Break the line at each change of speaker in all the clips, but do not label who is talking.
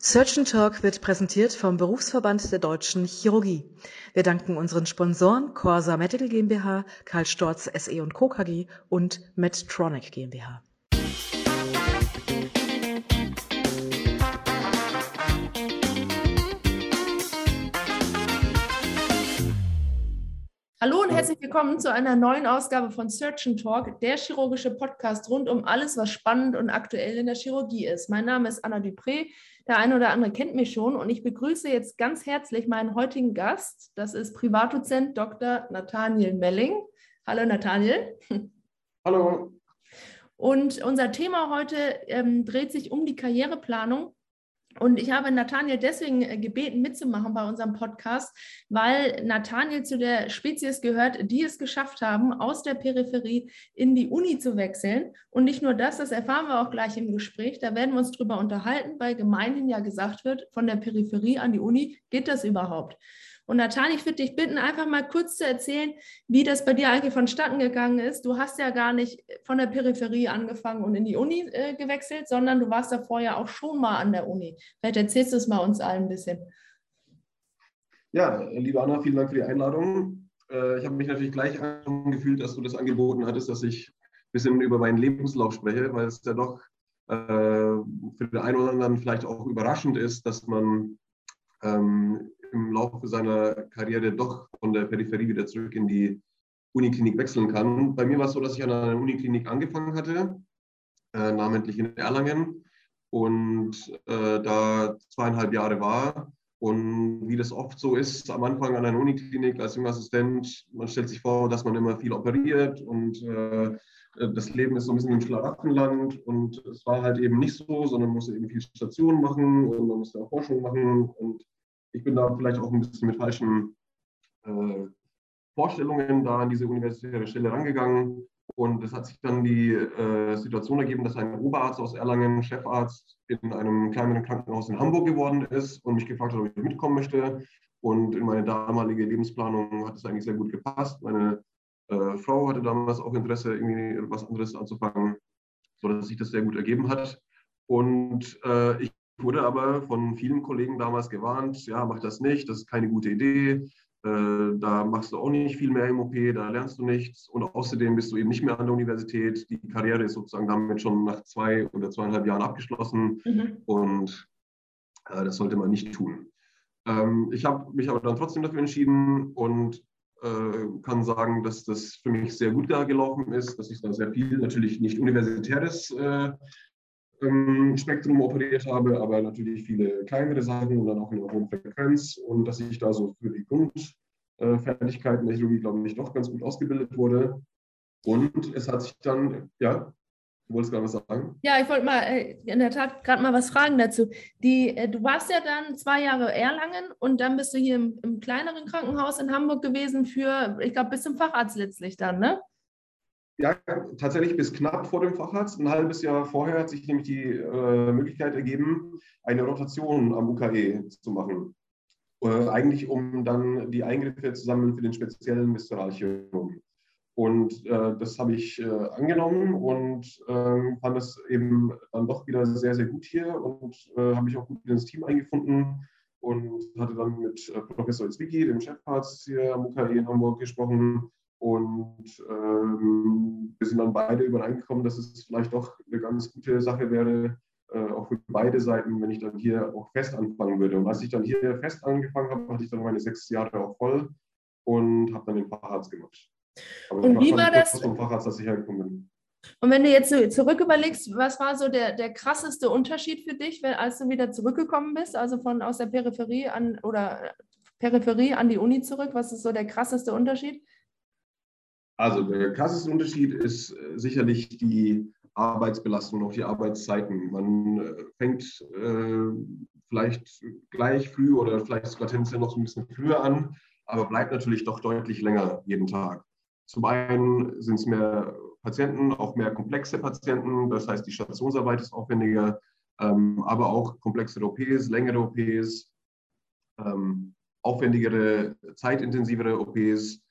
Surgeon Talk wird präsentiert vom Berufsverband der Deutschen Chirurgie. Wir danken unseren Sponsoren Corsa Medical GmbH, Karl Storz SE und Co. KG und Medtronic GmbH.
Hallo und herzlich willkommen zu einer neuen Ausgabe von Surgeon Talk, der chirurgische Podcast rund um alles, was spannend und aktuell in der Chirurgie ist. Mein Name ist Anna Dupré. Der eine oder andere kennt mich schon und ich begrüße jetzt ganz herzlich meinen heutigen Gast. Das ist Privatdozent Dr. Nathaniel Melling. Hallo Nathaniel.
Hallo.
Und unser Thema heute ähm, dreht sich um die Karriereplanung und ich habe Nathaniel deswegen äh, gebeten, mitzumachen bei unserem Podcast, weil Nathaniel zu der Spezies gehört, die es geschafft haben, aus der Peripherie in die Uni zu wechseln. Und nicht nur das, das erfahren wir auch gleich im Gespräch. Da werden wir uns drüber unterhalten, weil gemeinhin ja gesagt wird, von der Peripherie an die Uni geht das überhaupt. Und Nathan, ich würde dich bitten, einfach mal kurz zu erzählen, wie das bei dir eigentlich vonstatten gegangen ist. Du hast ja gar nicht von der Peripherie angefangen und in die Uni äh, gewechselt, sondern du warst davor ja auch schon mal an der Uni. Vielleicht erzählst du es mal uns allen ein bisschen.
Ja, liebe Anna, vielen Dank für die Einladung. Äh, ich habe mich natürlich gleich gefühlt, dass du das angeboten hattest, dass ich ein bisschen über meinen Lebenslauf spreche, weil es ja doch äh, für den einen oder anderen vielleicht auch überraschend ist, dass man ähm, im Laufe seiner Karriere doch von der Peripherie wieder zurück in die Uniklinik wechseln kann. Bei mir war es so, dass ich an einer Uniklinik angefangen hatte, äh, namentlich in Erlangen, und äh, da zweieinhalb Jahre war. Und wie das oft so ist, am Anfang an einer Uniklinik als junger Assistent, man stellt sich vor, dass man immer viel operiert und äh, das Leben ist so ein bisschen im Schlaraffenland und es war halt eben nicht so, sondern man musste eben viel Stationen machen und man musste auch Forschung machen und ich bin da vielleicht auch ein bisschen mit falschen äh, Vorstellungen da an diese universitäre Stelle rangegangen. Und es hat sich dann die äh, Situation ergeben, dass ein Oberarzt aus Erlangen, Chefarzt, in einem kleineren Krankenhaus in Hamburg geworden ist und mich gefragt hat, ob ich mitkommen möchte. Und in meine damalige Lebensplanung hat es eigentlich sehr gut gepasst. Meine äh, Frau hatte damals auch Interesse, irgendwie was anderes anzufangen, sodass sich das sehr gut ergeben hat. Und äh, ich wurde aber von vielen Kollegen damals gewarnt, ja, mach das nicht, das ist keine gute Idee, äh, da machst du auch nicht viel mehr im OP, da lernst du nichts und außerdem bist du eben nicht mehr an der Universität. Die Karriere ist sozusagen damit schon nach zwei oder zweieinhalb Jahren abgeschlossen mhm. und äh, das sollte man nicht tun. Ähm, ich habe mich aber dann trotzdem dafür entschieden und äh, kann sagen, dass das für mich sehr gut da gelaufen ist, dass ich da sehr viel, natürlich nicht universitäres äh, ähm, Spektrum operiert habe, aber natürlich viele kleinere Sachen und dann auch in einer hohen Frequenz und dass ich da so für die Grundfertigkeiten der Chirurgie, glaube ich, doch ganz gut ausgebildet wurde. Und es hat sich dann, ja, du wolltest gerade was sagen?
Ja, ich wollte mal äh, in der Tat gerade mal was fragen dazu. Die, äh, du warst ja dann zwei Jahre Erlangen und dann bist du hier im, im kleineren Krankenhaus in Hamburg gewesen für, ich glaube, bis zum Facharzt letztlich dann, ne?
Ja, tatsächlich bis knapp vor dem Facharzt. Ein halbes Jahr vorher hat sich nämlich die äh, Möglichkeit ergeben, eine Rotation am UKE zu machen. Äh, eigentlich um dann die Eingriffe zu sammeln für den speziellen Viszeralchirurgen. Und äh, das habe ich äh, angenommen und ähm, fand es eben dann doch wieder sehr, sehr gut hier und äh, habe mich auch gut ins Team eingefunden und hatte dann mit äh, Professor Zwicky, dem Chefarzt hier am UKE in Hamburg, gesprochen und ähm, wir sind dann beide übereingekommen, dass es vielleicht doch eine ganz gute Sache wäre, äh, auch für beide Seiten, wenn ich dann hier auch fest anfangen würde. Und als ich dann hier fest angefangen habe, hatte ich dann meine sechs Jahre auch voll und habe dann den Facharzt gemacht.
Aber und wie war das?
Vom Facharzt, dass ich hergekommen bin.
Und wenn du jetzt so zurück überlegst, was war so der, der krasseste Unterschied für dich, wenn, als du wieder zurückgekommen bist, also von aus der Peripherie an oder Peripherie an die Uni zurück? Was ist so der krasseste Unterschied?
Also der krasseste Unterschied ist äh, sicherlich die Arbeitsbelastung auch die Arbeitszeiten. Man äh, fängt äh, vielleicht gleich früh oder vielleicht sogar tendenziell noch so ein bisschen früher an, aber bleibt natürlich doch deutlich länger jeden Tag. Zum einen sind es mehr Patienten, auch mehr komplexe Patienten, das heißt die Stationsarbeit ist aufwendiger, ähm, aber auch komplexere OPs, längere OPs, ähm, aufwendigere, zeitintensivere OPs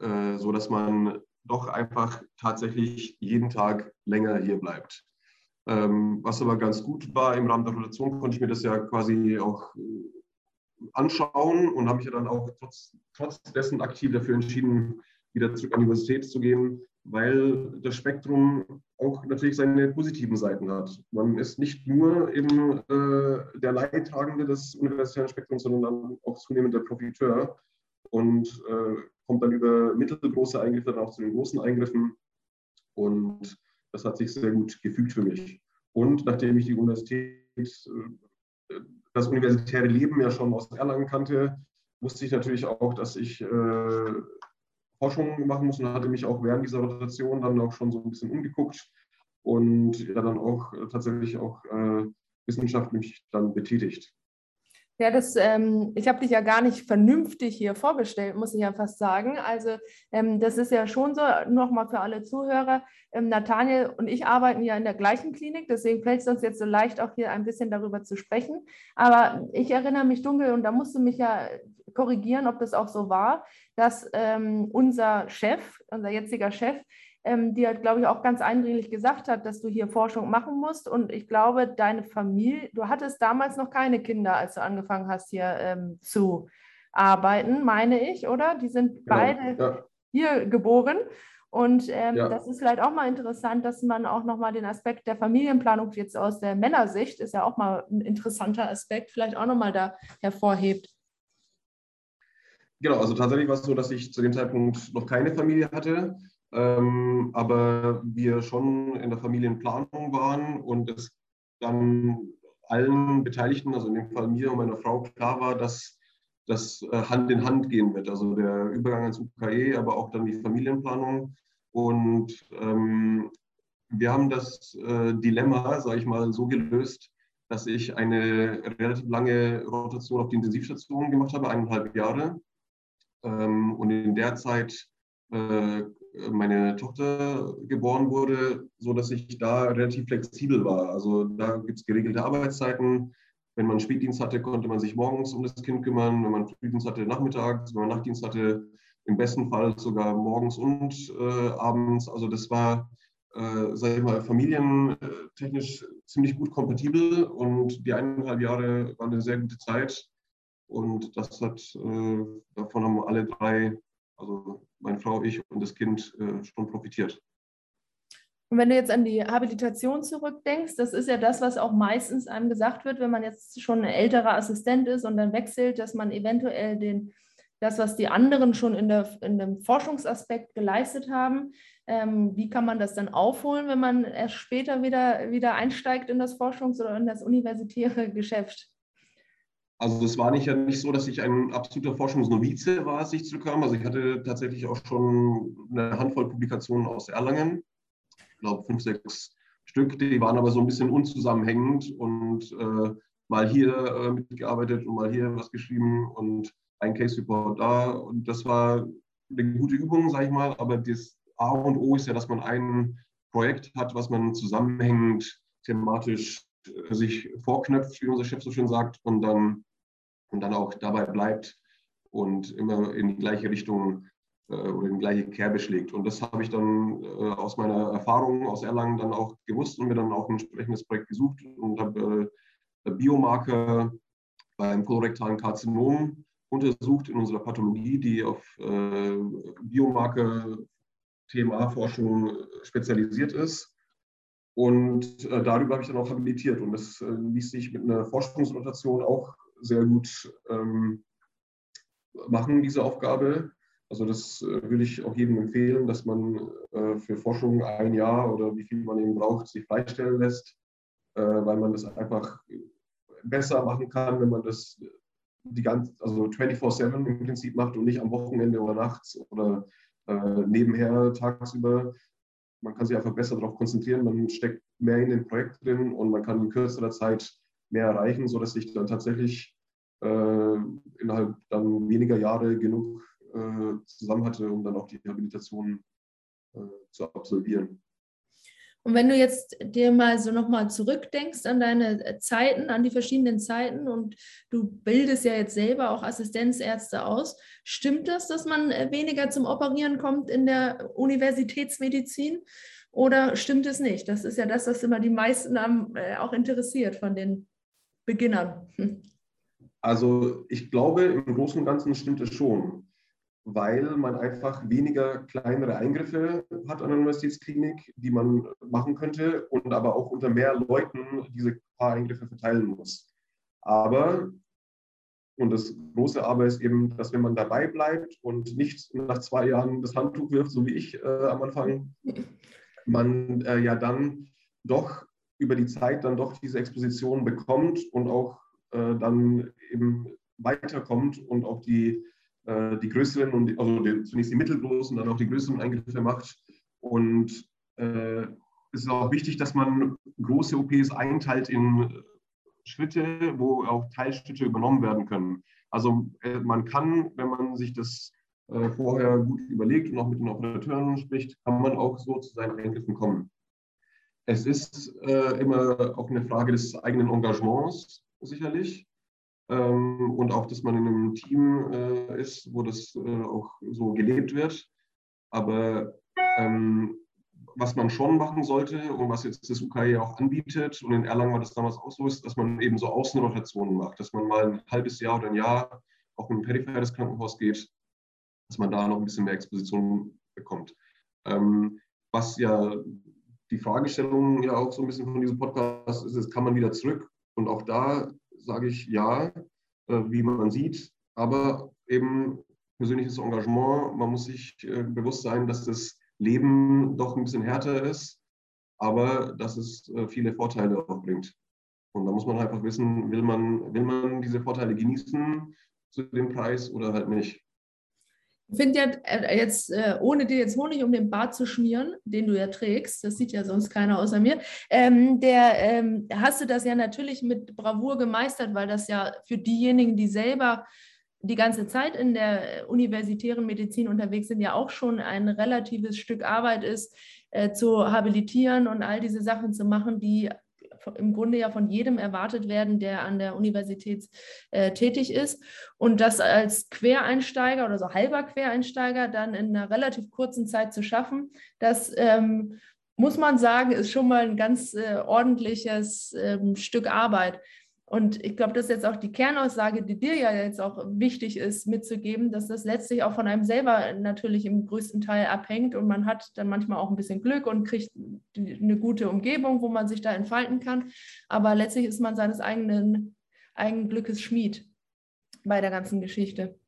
äh, so dass man doch einfach tatsächlich jeden Tag länger hier bleibt. Ähm, was aber ganz gut war, im Rahmen der Rotation konnte ich mir das ja quasi auch anschauen und habe mich ja dann auch trotz, trotz dessen aktiv dafür entschieden, wieder zurück an die Universität zu gehen, weil das Spektrum auch natürlich seine positiven Seiten hat. Man ist nicht nur eben äh, der Leidtragende des universitären Spektrums, sondern auch zunehmend der Profiteur und äh, kommt dann über mittelgroße Eingriffe dann auch zu den großen Eingriffen. Und das hat sich sehr gut gefühlt für mich. Und nachdem ich die Universität, äh, das universitäre Leben ja schon aus Erlangen kannte, wusste ich natürlich auch, dass ich äh, Forschung machen muss und hatte mich auch während dieser Rotation dann auch schon so ein bisschen umgeguckt und ja dann auch tatsächlich auch äh, wissenschaftlich dann betätigt.
Ja, das, ähm, ich habe dich ja gar nicht vernünftig hier vorgestellt, muss ich ja fast sagen. Also ähm, das ist ja schon so, nochmal für alle Zuhörer, ähm, Nathaniel und ich arbeiten ja in der gleichen Klinik, deswegen fällt es uns jetzt so leicht, auch hier ein bisschen darüber zu sprechen. Aber ich erinnere mich dunkel, und da musst du mich ja korrigieren, ob das auch so war, dass ähm, unser Chef, unser jetziger Chef, ähm, die halt, glaube ich, auch ganz eindringlich gesagt hat, dass du hier Forschung machen musst. Und ich glaube, deine Familie, du hattest damals noch keine Kinder, als du angefangen hast, hier ähm, zu arbeiten, meine ich, oder? Die sind genau, beide ja. hier geboren. Und ähm, ja. das ist vielleicht auch mal interessant, dass man auch nochmal den Aspekt der Familienplanung jetzt aus der Männersicht, ist ja auch mal ein interessanter Aspekt, vielleicht auch nochmal da hervorhebt.
Genau, also tatsächlich war es so, dass ich zu dem Zeitpunkt noch keine Familie hatte ähm, aber wir schon in der Familienplanung waren und es dann allen Beteiligten, also in dem Fall mir und meiner Frau, klar war, dass das äh, Hand in Hand gehen wird. Also der Übergang ans UKE, aber auch dann die Familienplanung. Und ähm, wir haben das äh, Dilemma, sage ich mal, so gelöst, dass ich eine relativ lange Rotation auf die Intensivstation gemacht habe, eineinhalb Jahre. Ähm, und in der Zeit äh, meine Tochter geboren wurde, so dass ich da relativ flexibel war. Also da gibt es geregelte Arbeitszeiten. Wenn man Spätdienst hatte, konnte man sich morgens um das Kind kümmern. Wenn man Frühdienst hatte, nachmittags. Wenn man Nachtdienst hatte, im besten Fall sogar morgens und äh, abends. Also das war, äh, sage ich mal, familientechnisch ziemlich gut kompatibel und die eineinhalb Jahre waren eine sehr gute Zeit. Und das hat, äh, davon haben alle drei also meine Frau, ich und das Kind äh, schon profitiert.
Und wenn du jetzt an die Habilitation zurückdenkst, das ist ja das, was auch meistens einem gesagt wird, wenn man jetzt schon ein älterer Assistent ist und dann wechselt, dass man eventuell den, das, was die anderen schon in, der, in dem Forschungsaspekt geleistet haben, ähm, wie kann man das dann aufholen, wenn man erst später wieder, wieder einsteigt in das Forschungs- oder in das universitäre Geschäft?
Also es war nicht ja nicht so, dass ich ein absoluter Forschungsnovize war, als ich zurückkam. Also ich hatte tatsächlich auch schon eine Handvoll Publikationen aus Erlangen. Ich glaube fünf, sechs Stück. Die waren aber so ein bisschen unzusammenhängend und äh, mal hier äh, mitgearbeitet und mal hier was geschrieben und ein Case Report da. Und das war eine gute Übung, sage ich mal. Aber das A und O ist ja, dass man ein Projekt hat, was man zusammenhängend thematisch äh, sich vorknöpft, wie unser Chef so schön sagt, und dann und dann auch dabei bleibt und immer in die gleiche Richtung äh, oder in die gleiche Kerbe schlägt. Und das habe ich dann äh, aus meiner Erfahrung aus Erlangen dann auch gewusst und mir dann auch ein entsprechendes Projekt gesucht und habe äh, Biomarker beim kolorektalen Karzinom untersucht in unserer Pathologie, die auf äh, Biomarker-TMA-Forschung spezialisiert ist. Und äh, darüber habe ich dann auch habilitiert. Und das äh, ließ sich mit einer Forschungsrotation auch sehr gut ähm, machen, diese Aufgabe. Also das äh, würde ich auch jedem empfehlen, dass man äh, für Forschung ein Jahr oder wie viel man eben braucht, sich freistellen lässt, äh, weil man das einfach besser machen kann, wenn man das die ganze, also 24-7 im Prinzip macht und nicht am Wochenende oder nachts oder äh, nebenher tagsüber. Man kann sich einfach besser darauf konzentrieren, man steckt mehr in dem Projekt drin und man kann in kürzerer Zeit mehr erreichen, sodass ich dann tatsächlich äh, innerhalb dann weniger Jahre genug äh, zusammen hatte, um dann auch die Rehabilitation äh, zu absolvieren.
Und wenn du jetzt dir mal so nochmal zurückdenkst an deine Zeiten, an die verschiedenen Zeiten und du bildest ja jetzt selber auch Assistenzärzte aus, stimmt das, dass man weniger zum Operieren kommt in der Universitätsmedizin? Oder stimmt es nicht? Das ist ja das, was immer die meisten am, äh, auch interessiert von den Beginnern. Hm.
Also ich glaube, im Großen und Ganzen stimmt es schon, weil man einfach weniger kleinere Eingriffe hat an der Universitätsklinik, die man machen könnte und aber auch unter mehr Leuten diese paar Eingriffe verteilen muss. Aber, und das große Aber ist eben, dass wenn man dabei bleibt und nicht nach zwei Jahren das Handtuch wirft, so wie ich äh, am Anfang, man äh, ja dann doch über die Zeit dann doch diese Exposition bekommt und auch äh, dann eben weiterkommt und auch die, äh, die größeren und die, also die, zunächst die mittelgroßen, dann auch die größeren Eingriffe macht. Und äh, es ist auch wichtig, dass man große OPs einteilt in Schritte, wo auch Teilschritte übernommen werden können. Also äh, man kann, wenn man sich das äh, vorher gut überlegt und auch mit den Operateuren spricht, kann man auch so zu seinen Eingriffen kommen. Es ist äh, immer auch eine Frage des eigenen Engagements sicherlich ähm, und auch, dass man in einem Team äh, ist, wo das äh, auch so gelebt wird. Aber ähm, was man schon machen sollte und was jetzt das UKE auch anbietet, und in Erlangen war das damals auch so, ist, dass man eben so Außenrotationen macht, dass man mal ein halbes Jahr oder ein Jahr auch in ein peripheres Krankenhaus geht, dass man da noch ein bisschen mehr Exposition bekommt. Ähm, was ja die Fragestellung ja auch so ein bisschen von diesem Podcast ist, ist, kann man wieder zurück? Und auch da sage ich ja, äh, wie man sieht, aber eben persönliches Engagement. Man muss sich äh, bewusst sein, dass das Leben doch ein bisschen härter ist, aber dass es äh, viele Vorteile auch bringt. Und da muss man einfach wissen, will man, will man diese Vorteile genießen zu dem Preis oder halt nicht.
Ich finde ja äh, jetzt, äh, ohne dir jetzt Honig um den Bart zu schmieren, den du ja trägst, das sieht ja sonst keiner außer mir, ähm, der ähm, hast du das ja natürlich mit Bravour gemeistert, weil das ja für diejenigen, die selber die ganze Zeit in der universitären Medizin unterwegs sind, ja auch schon ein relatives Stück Arbeit ist, äh, zu habilitieren und all diese Sachen zu machen, die im Grunde ja von jedem erwartet werden, der an der Universität äh, tätig ist. Und das als Quereinsteiger oder so halber Quereinsteiger dann in einer relativ kurzen Zeit zu schaffen, das ähm, muss man sagen, ist schon mal ein ganz äh, ordentliches ähm, Stück Arbeit. Und ich glaube, das ist jetzt auch die Kernaussage, die dir ja jetzt auch wichtig ist, mitzugeben, dass das letztlich auch von einem selber natürlich im größten Teil abhängt und man hat dann manchmal auch ein bisschen Glück und kriegt eine gute Umgebung, wo man sich da entfalten kann. Aber letztlich ist man seines eigenen, eigenen Glückes Schmied bei der ganzen Geschichte.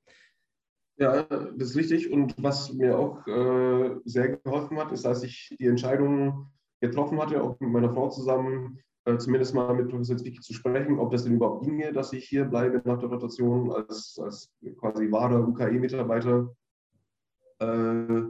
Ja, das ist richtig. Und was mir auch äh, sehr geholfen hat, ist, als ich die Entscheidung getroffen hatte, auch mit meiner Frau zusammen, äh, zumindest mal mit Professor Zwicky zu sprechen, ob das denn überhaupt ginge, dass ich hier bleibe nach der Rotation als, als quasi wahrer UKE-Mitarbeiter. Äh,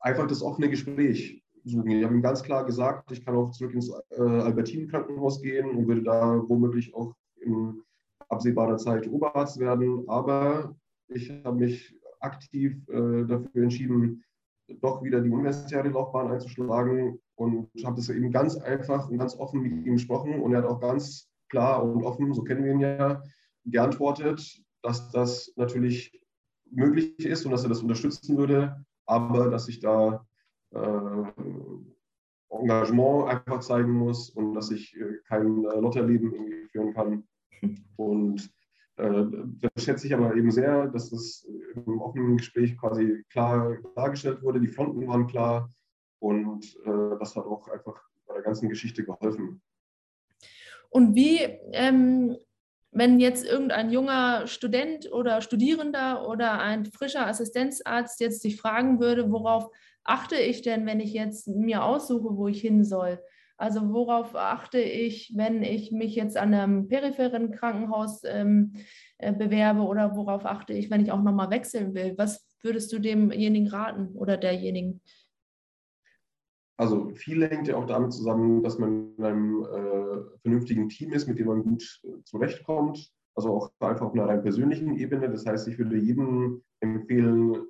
einfach das offene Gespräch suchen. Ich habe ihm ganz klar gesagt, ich kann auch zurück ins äh, Albertinen-Krankenhaus gehen und würde da womöglich auch in absehbarer Zeit Oberarzt werden. Aber ich habe mich aktiv äh, dafür entschieden, doch wieder die universitäre Laufbahn einzuschlagen und habe das eben ganz einfach und ganz offen mit ihm gesprochen und er hat auch ganz klar und offen, so kennen wir ihn ja, geantwortet, dass das natürlich möglich ist und dass er das unterstützen würde, aber dass ich da äh, Engagement einfach zeigen muss und dass ich äh, kein äh, Lotterleben führen kann. Und äh, das schätze ich aber eben sehr, dass das im offenen Gespräch quasi klar dargestellt wurde. Die Fronten waren klar und äh, das hat auch einfach bei der ganzen Geschichte geholfen.
Und wie, ähm, wenn jetzt irgendein junger Student oder Studierender oder ein frischer Assistenzarzt jetzt sich fragen würde, worauf achte ich denn, wenn ich jetzt mir aussuche, wo ich hin soll? Also worauf achte ich, wenn ich mich jetzt an einem peripheren Krankenhaus ähm, äh, bewerbe oder worauf achte ich, wenn ich auch nochmal wechseln will? Was würdest du demjenigen raten oder derjenigen?
Also viel hängt ja auch damit zusammen, dass man in einem äh, vernünftigen Team ist, mit dem man gut äh, zurechtkommt. Also auch einfach auf einer rein persönlichen Ebene. Das heißt, ich würde jedem empfehlen,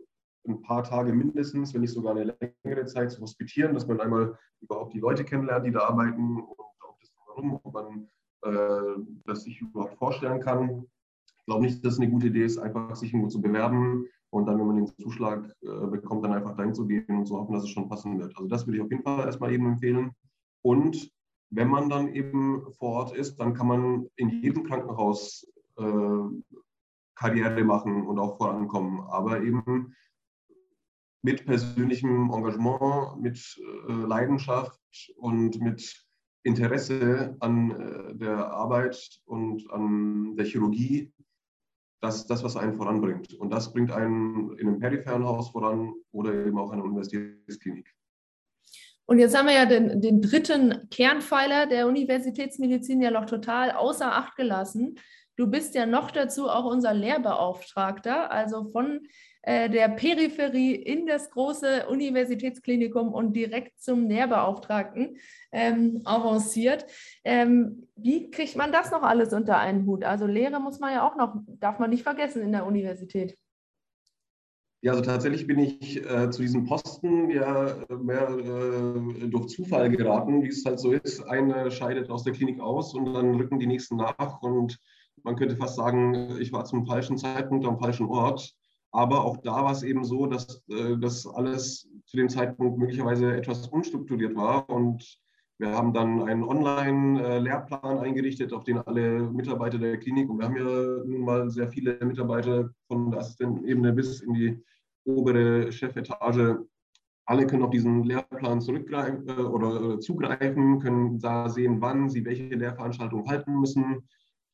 ein paar Tage mindestens, wenn nicht sogar eine längere Zeit zu hospitieren, dass man einmal überhaupt die Leute kennenlernt, die da arbeiten und auch das Warum, ob man äh, das sich überhaupt vorstellen kann. Ich glaube nicht, dass es eine gute Idee ist, einfach sich irgendwo zu bewerben und dann, wenn man den Zuschlag äh, bekommt, dann einfach dahin zu gehen und zu hoffen, dass es schon passen wird. Also das würde ich auf jeden Fall erstmal eben empfehlen. Und wenn man dann eben vor Ort ist, dann kann man in jedem Krankenhaus äh, Karriere machen und auch vorankommen. Aber eben mit persönlichem Engagement, mit äh, Leidenschaft und mit Interesse an äh, der Arbeit und an der Chirurgie, das das, was einen voranbringt. Und das bringt einen in einem peripheren Haus voran oder eben auch an einer Universitätsklinik.
Und jetzt haben wir ja den, den dritten Kernpfeiler der Universitätsmedizin ja noch total außer Acht gelassen. Du bist ja noch dazu auch unser Lehrbeauftragter, also von der Peripherie in das große Universitätsklinikum und direkt zum Lehrbeauftragten ähm, avanciert. Ähm, wie kriegt man das noch alles unter einen Hut? Also Lehre muss man ja auch noch, darf man nicht vergessen in der Universität.
Ja, also tatsächlich bin ich äh, zu diesem Posten ja mehr äh, durch Zufall geraten, wie es halt so ist. Eine scheidet aus der Klinik aus und dann rücken die nächsten nach und man könnte fast sagen, ich war zum falschen Zeitpunkt am falschen Ort. Aber auch da war es eben so, dass äh, das alles zu dem Zeitpunkt möglicherweise etwas unstrukturiert war. Und wir haben dann einen Online-Lehrplan eingerichtet, auf den alle Mitarbeiter der Klinik, und wir haben ja nun mal sehr viele Mitarbeiter von der Assistentenebene bis in die obere Chefetage, alle können auf diesen Lehrplan zurückgreifen äh, oder äh, zugreifen, können da sehen, wann sie welche Lehrveranstaltung halten müssen.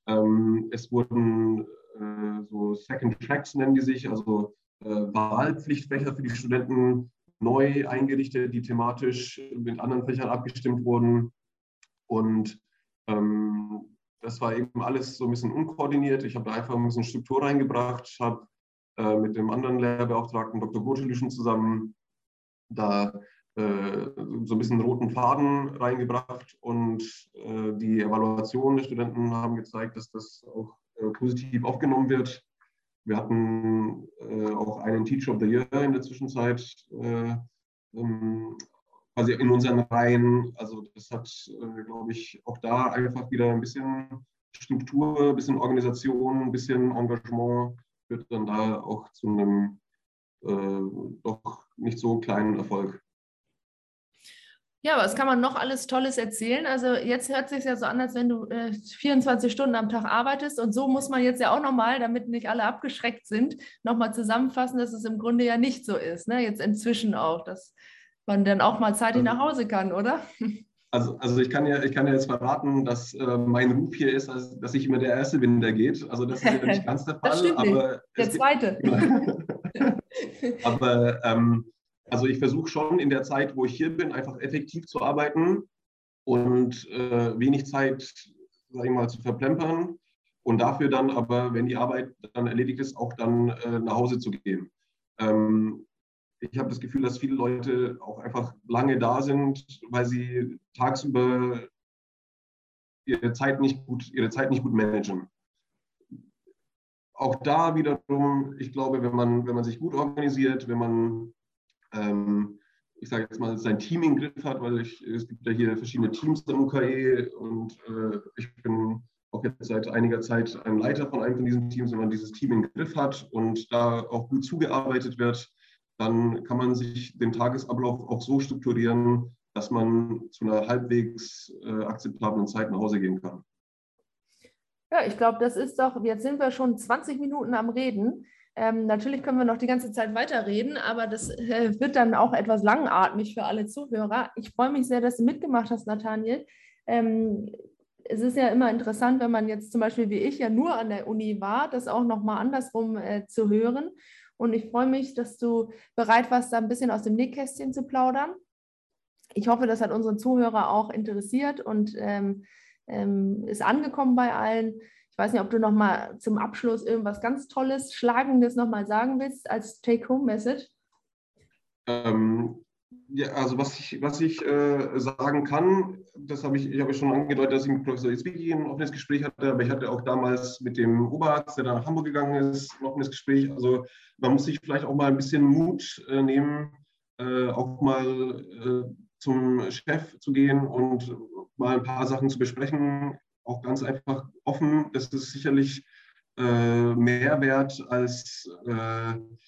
Ähm, es wurden so Second Tracks nennen die sich, also äh, Wahlpflichtfächer für die Studenten neu eingerichtet, die thematisch mit anderen Fächern abgestimmt wurden. Und ähm, das war eben alles so ein bisschen unkoordiniert. Ich habe da einfach ein bisschen Struktur reingebracht, habe äh, mit dem anderen Lehrbeauftragten Dr. Gotelüschen zusammen da äh, so ein bisschen roten Faden reingebracht und äh, die Evaluation der Studenten haben gezeigt, dass das auch äh, positiv aufgenommen wird. Wir hatten auch einen Teacher of the Year in der Zwischenzeit ähm, quasi in unseren Reihen. Also das hat, glaube ich, auch da einfach wieder ein bisschen Struktur, ein bisschen Organisation, ein bisschen Engagement führt dann da auch zu einem äh, doch nicht so kleinen Erfolg.
Ja, was kann man noch alles Tolles erzählen? Also jetzt hört es sich ja so an, als wenn du äh, 24 Stunden am Tag arbeitest. Und so muss man jetzt ja auch nochmal, damit nicht alle abgeschreckt sind, nochmal zusammenfassen, dass es im Grunde ja nicht so ist. Ne? Jetzt inzwischen auch, dass man dann auch mal zeitig also, nach Hause kann, oder?
Also, also ich, kann ja, ich kann ja jetzt verraten, dass äh, mein Ruf hier ist, also, dass ich immer der Erste bin, der geht. Also das ist ja nicht ganz der Fall. aber
der Zweite.
aber ähm, also ich versuche schon in der Zeit, wo ich hier bin, einfach effektiv zu arbeiten und äh, wenig Zeit, sage ich mal, zu verplempern und dafür dann aber, wenn die Arbeit dann erledigt ist, auch dann äh, nach Hause zu gehen. Ähm, ich habe das Gefühl, dass viele Leute auch einfach lange da sind, weil sie tagsüber ihre Zeit nicht gut, ihre Zeit nicht gut managen. Auch da wiederum, ich glaube, wenn man, wenn man sich gut organisiert, wenn man ähm, ich sage jetzt mal, sein Team im Griff hat, weil ich, es gibt ja hier verschiedene Teams am UKE und äh, ich bin auch jetzt seit einiger Zeit ein Leiter von einem von diesen Teams, wenn man dieses Team im Griff hat und da auch gut zugearbeitet wird, dann kann man sich den Tagesablauf auch so strukturieren, dass man zu einer halbwegs äh, akzeptablen Zeit nach Hause gehen kann.
Ja, ich glaube, das ist doch, jetzt sind wir schon 20 Minuten am Reden. Ähm, natürlich können wir noch die ganze Zeit weiterreden, aber das äh, wird dann auch etwas langatmig für alle Zuhörer. Ich freue mich sehr, dass du mitgemacht hast, Nathaniel. Ähm, es ist ja immer interessant, wenn man jetzt zum Beispiel wie ich ja nur an der Uni war, das auch nochmal andersrum äh, zu hören. Und ich freue mich, dass du bereit warst, da ein bisschen aus dem Nähkästchen zu plaudern. Ich hoffe, das hat unsere Zuhörer auch interessiert und ähm, ähm ist angekommen bei allen. Ich weiß nicht, ob du noch mal zum Abschluss irgendwas ganz Tolles, Schlagendes noch mal sagen willst als Take-Home-Message.
Ähm, ja, also was ich, was ich äh, sagen kann, das habe ich, ich habe schon angedeutet, dass ich mit Professor Itzwicki ein offenes Gespräch hatte, aber ich hatte auch damals mit dem Oberarzt, der nach Hamburg gegangen ist, ein offenes Gespräch. Also man muss sich vielleicht auch mal ein bisschen Mut äh, nehmen, äh, auch mal äh, zum Chef zu gehen und mal ein paar Sachen zu besprechen auch ganz einfach offen. Das ist sicherlich äh, mehr wert, als äh, ein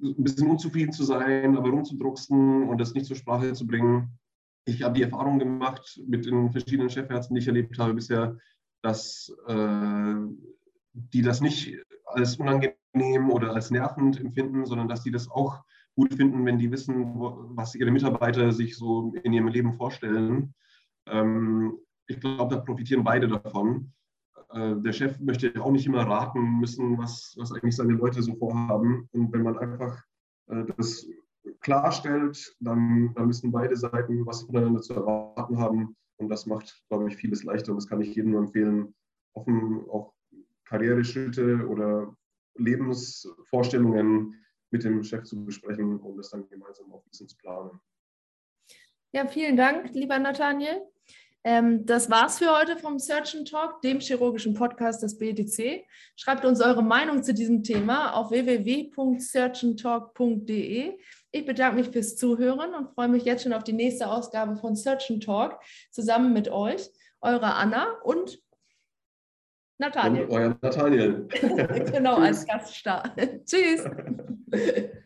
bisschen unzufrieden zu sein, aber rumzudrucksen und das nicht zur Sprache zu bringen. Ich habe die Erfahrung gemacht mit den verschiedenen Chefärzten, die ich erlebt habe bisher, dass äh, die das nicht als unangenehm oder als nervend empfinden, sondern dass die das auch gut finden, wenn die wissen, was ihre Mitarbeiter sich so in ihrem Leben vorstellen. Ähm, ich glaube, da profitieren beide davon. Äh, der Chef möchte auch nicht immer raten müssen, was, was eigentlich seine Leute so vorhaben. Und wenn man einfach äh, das klarstellt, dann, dann wissen beide Seiten, was voneinander zu erwarten haben. Und das macht, glaube ich, vieles leichter. Und das kann ich jedem nur empfehlen, offen auch Karriereschritte oder Lebensvorstellungen mit dem Chef zu besprechen und das dann gemeinsam auch ein bisschen zu planen.
Ja, vielen Dank, lieber Nathaniel. Ähm, das war's für heute vom Surgeon Talk, dem chirurgischen Podcast des BDC. Schreibt uns eure Meinung zu diesem Thema auf www.surgeontalk.de. Ich bedanke mich fürs Zuhören und freue mich jetzt schon auf die nächste Ausgabe von Surgeon Talk zusammen mit euch, eure Anna und Nathaniel. Und
euer Nathaniel.
genau, als Gaststar. Tschüss.